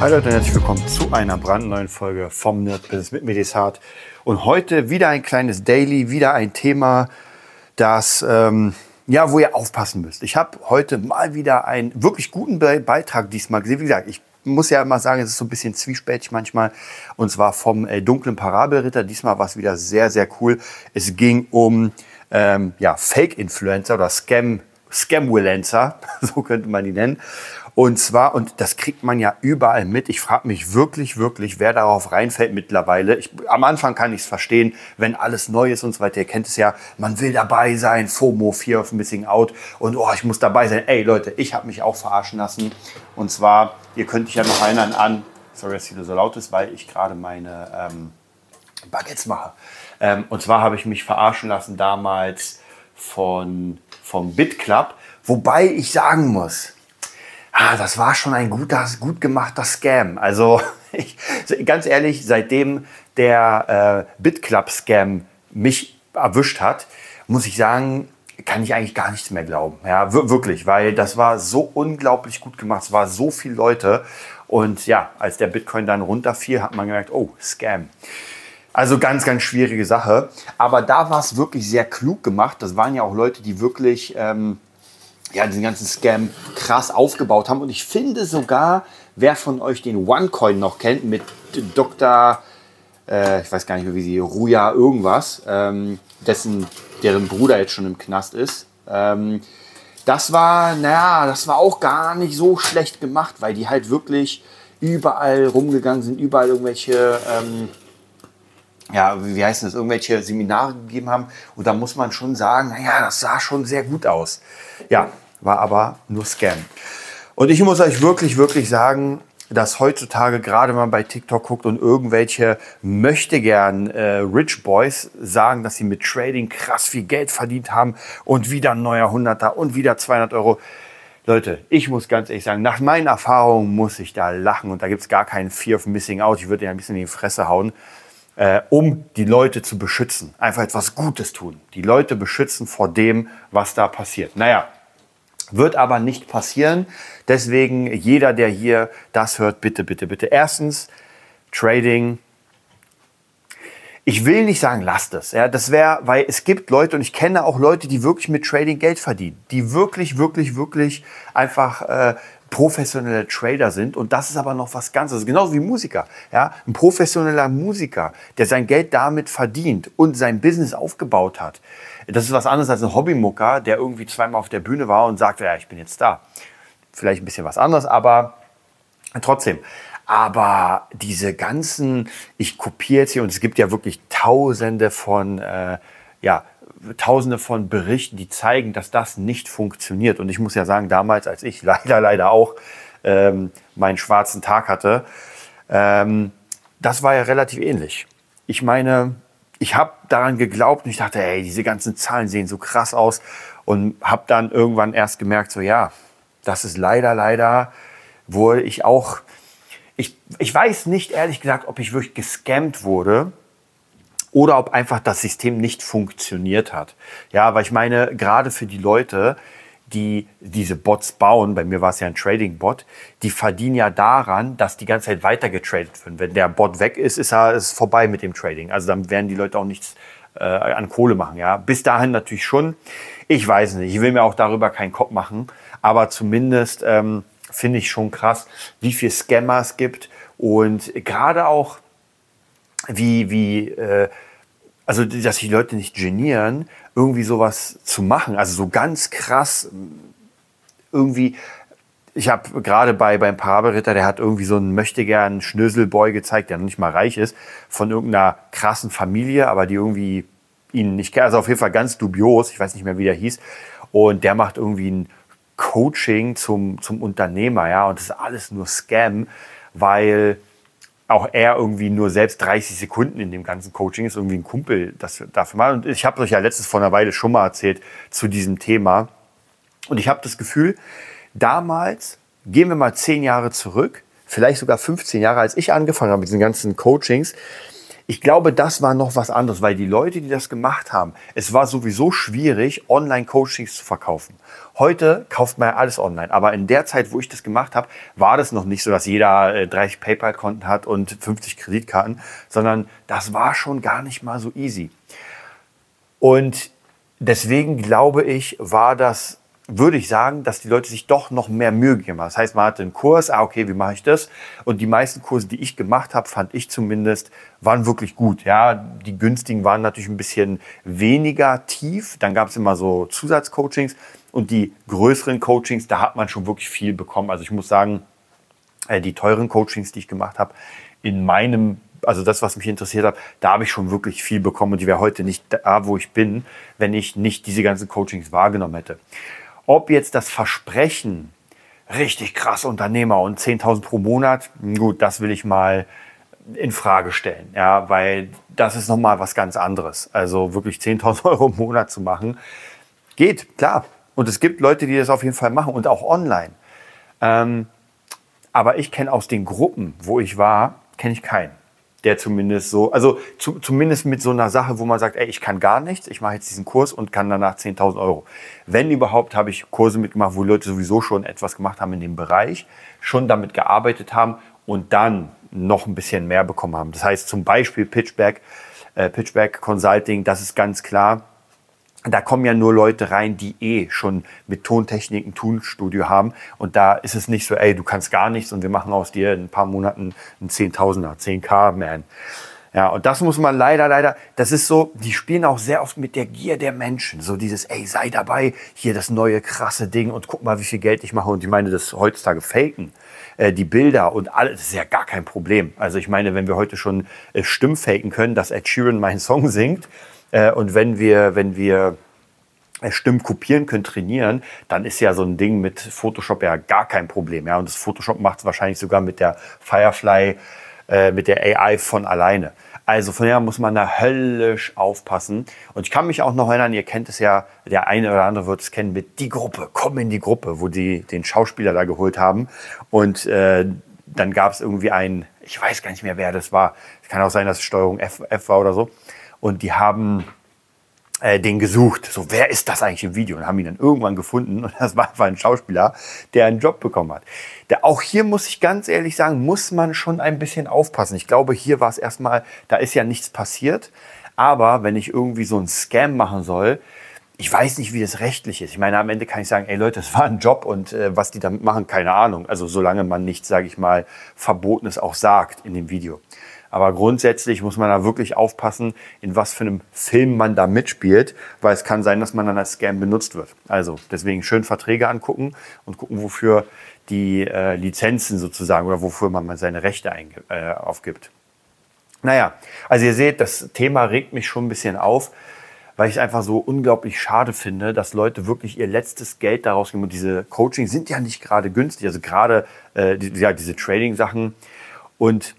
Hi Leute und herzlich willkommen zu einer brandneuen Folge vom Nerd Business mit Medisat. Und heute wieder ein kleines Daily, wieder ein Thema, das, ähm, ja, wo ihr aufpassen müsst. Ich habe heute mal wieder einen wirklich guten Be Beitrag diesmal gesehen. Wie gesagt, ich muss ja immer sagen, es ist so ein bisschen zwiespältig manchmal. Und zwar vom äh, dunklen Parabelritter. Diesmal war es wieder sehr, sehr cool. Es ging um ähm, ja, Fake-Influencer oder Scam, Scamwillencer, so könnte man die nennen. Und zwar, und das kriegt man ja überall mit. Ich frage mich wirklich, wirklich, wer darauf reinfällt mittlerweile. Ich, am Anfang kann ich es verstehen, wenn alles neu ist und so weiter. Ihr kennt es ja, man will dabei sein, FOMO, Fear of Missing Out. Und oh, ich muss dabei sein. Ey Leute, ich habe mich auch verarschen lassen. Und zwar, ihr könnt euch ja noch erinnern an, sorry, dass hier so laut ist, weil ich gerade meine ähm, Baguettes mache. Ähm, und zwar habe ich mich verarschen lassen damals von, vom BitClub. Wobei ich sagen muss, ah, das war schon ein guter, gut gemachter Scam. Also ich, ganz ehrlich, seitdem der äh, BitClub-Scam mich erwischt hat, muss ich sagen, kann ich eigentlich gar nichts mehr glauben. Ja, wirklich, weil das war so unglaublich gut gemacht. Es waren so viele Leute. Und ja, als der Bitcoin dann runterfiel, hat man gemerkt, oh, Scam. Also ganz, ganz schwierige Sache. Aber da war es wirklich sehr klug gemacht. Das waren ja auch Leute, die wirklich ähm, ja, diesen ganzen Scam krass aufgebaut haben. Und ich finde sogar, wer von euch den OneCoin noch kennt, mit Dr. Äh, ich weiß gar nicht mehr, wie sie, Ruja irgendwas, ähm, dessen, deren Bruder jetzt schon im Knast ist. Ähm, das war, naja, das war auch gar nicht so schlecht gemacht, weil die halt wirklich überall rumgegangen sind, überall irgendwelche, ähm, ja, wie heißt das, irgendwelche Seminare gegeben haben. Und da muss man schon sagen, naja, das sah schon sehr gut aus. Ja, war aber nur Scam. Und ich muss euch wirklich, wirklich sagen, dass heutzutage gerade mal bei TikTok guckt und irgendwelche möchte gern äh, Rich Boys sagen, dass sie mit Trading krass viel Geld verdient haben und wieder ein neuer Hunderter und wieder 200 Euro. Leute, ich muss ganz ehrlich sagen, nach meinen Erfahrungen muss ich da lachen und da gibt es gar keinen Fear of Missing Out. Ich würde ja ein bisschen in die Fresse hauen, äh, um die Leute zu beschützen. Einfach etwas Gutes tun. Die Leute beschützen vor dem, was da passiert. Naja, wird aber nicht passieren. Deswegen jeder, der hier das hört, bitte, bitte, bitte. Erstens, Trading. Ich will nicht sagen, lasst es. Ja, das wäre, weil es gibt Leute und ich kenne auch Leute, die wirklich mit Trading Geld verdienen, die wirklich, wirklich, wirklich einfach äh, professionelle Trader sind. Und das ist aber noch was ganzes. Genauso wie Musiker. Ja? Ein professioneller Musiker, der sein Geld damit verdient und sein Business aufgebaut hat. Das ist was anderes als ein Hobbymucker, der irgendwie zweimal auf der Bühne war und sagt, ja, ich bin jetzt da. Vielleicht ein bisschen was anderes, aber trotzdem. Aber diese ganzen, ich kopiere jetzt hier, und es gibt ja wirklich tausende von, äh, ja, tausende von Berichten, die zeigen, dass das nicht funktioniert. Und ich muss ja sagen, damals, als ich leider, leider auch ähm, meinen schwarzen Tag hatte, ähm, das war ja relativ ähnlich. Ich meine, ich habe daran geglaubt und ich dachte, ey, diese ganzen Zahlen sehen so krass aus und habe dann irgendwann erst gemerkt, so ja, das ist leider, leider, wo ich auch, ich, ich weiß nicht ehrlich gesagt, ob ich wirklich gescammt wurde oder ob einfach das System nicht funktioniert hat. Ja, weil ich meine, gerade für die Leute, die diese Bots bauen, bei mir war es ja ein Trading-Bot, die verdienen ja daran, dass die ganze Zeit weiter getradet wird. Wenn der Bot weg ist, ist ist vorbei mit dem Trading. Also dann werden die Leute auch nichts äh, an Kohle machen. Ja, bis dahin natürlich schon. Ich weiß nicht. Ich will mir auch darüber keinen Kopf machen, aber zumindest ähm, finde ich schon krass, wie viel Scammer es gibt und gerade auch wie wie äh, also dass die Leute nicht genieren, irgendwie sowas zu machen. Also so ganz krass irgendwie. Ich habe gerade bei beim Parabelritter, der hat irgendwie so einen möchtegern Schnöselboy gezeigt, der noch nicht mal reich ist, von irgendeiner krassen Familie, aber die irgendwie ihn nicht kennt. Also auf jeden Fall ganz dubios. Ich weiß nicht mehr, wie der hieß. Und der macht irgendwie ein Coaching zum, zum Unternehmer, ja. Und das ist alles nur Scam, weil auch er irgendwie nur selbst 30 Sekunden in dem ganzen Coaching ist, irgendwie ein Kumpel das dafür mal. Und ich habe euch ja letztes vor einer Weile schon mal erzählt zu diesem Thema. Und ich habe das Gefühl, damals, gehen wir mal zehn Jahre zurück, vielleicht sogar 15 Jahre, als ich angefangen habe mit diesen ganzen Coachings, ich glaube, das war noch was anderes, weil die Leute, die das gemacht haben, es war sowieso schwierig, Online-Coachings zu verkaufen. Heute kauft man ja alles online, aber in der Zeit, wo ich das gemacht habe, war das noch nicht so, dass jeder 30 äh, PayPal-Konten hat und 50 Kreditkarten, sondern das war schon gar nicht mal so easy. Und deswegen glaube ich, war das würde ich sagen, dass die Leute sich doch noch mehr Mühe gegeben haben. Das heißt, man hatte einen Kurs, ah, okay, wie mache ich das? Und die meisten Kurse, die ich gemacht habe, fand ich zumindest, waren wirklich gut. Ja, die günstigen waren natürlich ein bisschen weniger tief. Dann gab es immer so Zusatzcoachings und die größeren Coachings, da hat man schon wirklich viel bekommen. Also ich muss sagen, äh, die teuren Coachings, die ich gemacht habe, in meinem also das, was mich interessiert hat, da habe ich schon wirklich viel bekommen und die wäre heute nicht da, wo ich bin, wenn ich nicht diese ganzen Coachings wahrgenommen hätte. Ob jetzt das Versprechen richtig krass Unternehmer und 10.000 pro Monat, gut, das will ich mal in Frage stellen, ja, weil das ist nochmal was ganz anderes. Also wirklich 10.000 Euro im Monat zu machen, geht, klar. Und es gibt Leute, die das auf jeden Fall machen und auch online. Ähm, aber ich kenne aus den Gruppen, wo ich war, kenne ich keinen der zumindest so, also zu, zumindest mit so einer Sache, wo man sagt, ey, ich kann gar nichts, ich mache jetzt diesen Kurs und kann danach 10.000 Euro. Wenn überhaupt, habe ich Kurse mitgemacht, wo Leute sowieso schon etwas gemacht haben in dem Bereich, schon damit gearbeitet haben und dann noch ein bisschen mehr bekommen haben. Das heißt zum Beispiel Pitchback, äh, Pitchback Consulting, das ist ganz klar da kommen ja nur Leute rein, die eh schon mit Tontechnik ein Tonstudio haben. Und da ist es nicht so, ey, du kannst gar nichts und wir machen aus dir in ein paar Monaten einen Zehntausender, 10k-Man. Ja, und das muss man leider, leider, das ist so, die spielen auch sehr oft mit der Gier der Menschen. So dieses, ey, sei dabei, hier das neue krasse Ding und guck mal, wie viel Geld ich mache. Und ich meine, das heutzutage faken, äh, die Bilder und alles, ist ja gar kein Problem. Also ich meine, wenn wir heute schon äh, Stimmfaken können, dass Ed Sheeran meinen Song singt, äh, und wenn wir, wenn wir äh, Stimmen kopieren können, trainieren, dann ist ja so ein Ding mit Photoshop ja gar kein Problem. Ja? Und das Photoshop macht es wahrscheinlich sogar mit der Firefly, äh, mit der AI von alleine. Also von daher muss man da höllisch aufpassen. Und ich kann mich auch noch erinnern, ihr kennt es ja, der eine oder andere wird es kennen mit die Gruppe, komm in die Gruppe, wo die den Schauspieler da geholt haben. Und äh, dann gab es irgendwie einen, ich weiß gar nicht mehr, wer das war. Es kann auch sein, dass es Steuerung F, F war oder so und die haben äh, den gesucht. So, wer ist das eigentlich im Video? Und haben ihn dann irgendwann gefunden. Und das war einfach ein Schauspieler, der einen Job bekommen hat. Der, auch hier muss ich ganz ehrlich sagen, muss man schon ein bisschen aufpassen. Ich glaube, hier war es erstmal, da ist ja nichts passiert. Aber wenn ich irgendwie so einen Scam machen soll, ich weiß nicht, wie das rechtlich ist. Ich meine, am Ende kann ich sagen, ey Leute, das war ein Job und äh, was die damit machen, keine Ahnung. Also solange man nichts, sage ich mal, Verbotenes auch sagt in dem Video. Aber grundsätzlich muss man da wirklich aufpassen, in was für einem Film man da mitspielt, weil es kann sein, dass man dann als Scam benutzt wird. Also deswegen schön Verträge angucken und gucken, wofür die äh, Lizenzen sozusagen oder wofür man mal seine Rechte äh, aufgibt. Naja, also ihr seht, das Thema regt mich schon ein bisschen auf, weil ich es einfach so unglaublich schade finde, dass Leute wirklich ihr letztes Geld daraus geben. Und diese Coaching sind ja nicht gerade günstig, also gerade äh, die, ja, diese Trading-Sachen. Und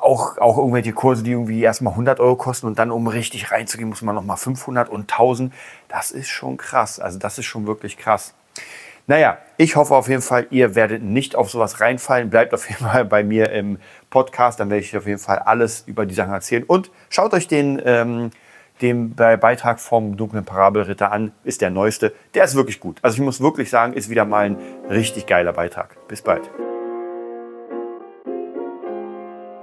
auch, auch irgendwelche Kurse, die irgendwie erstmal 100 Euro kosten und dann, um richtig reinzugehen, muss man nochmal 500 und 1000. Das ist schon krass. Also das ist schon wirklich krass. Naja, ich hoffe auf jeden Fall, ihr werdet nicht auf sowas reinfallen. Bleibt auf jeden Fall bei mir im Podcast, dann werde ich auf jeden Fall alles über die Sachen erzählen. Und schaut euch den, ähm, den Beitrag vom dunklen Parabelritter an, ist der neueste. Der ist wirklich gut. Also ich muss wirklich sagen, ist wieder mal ein richtig geiler Beitrag. Bis bald.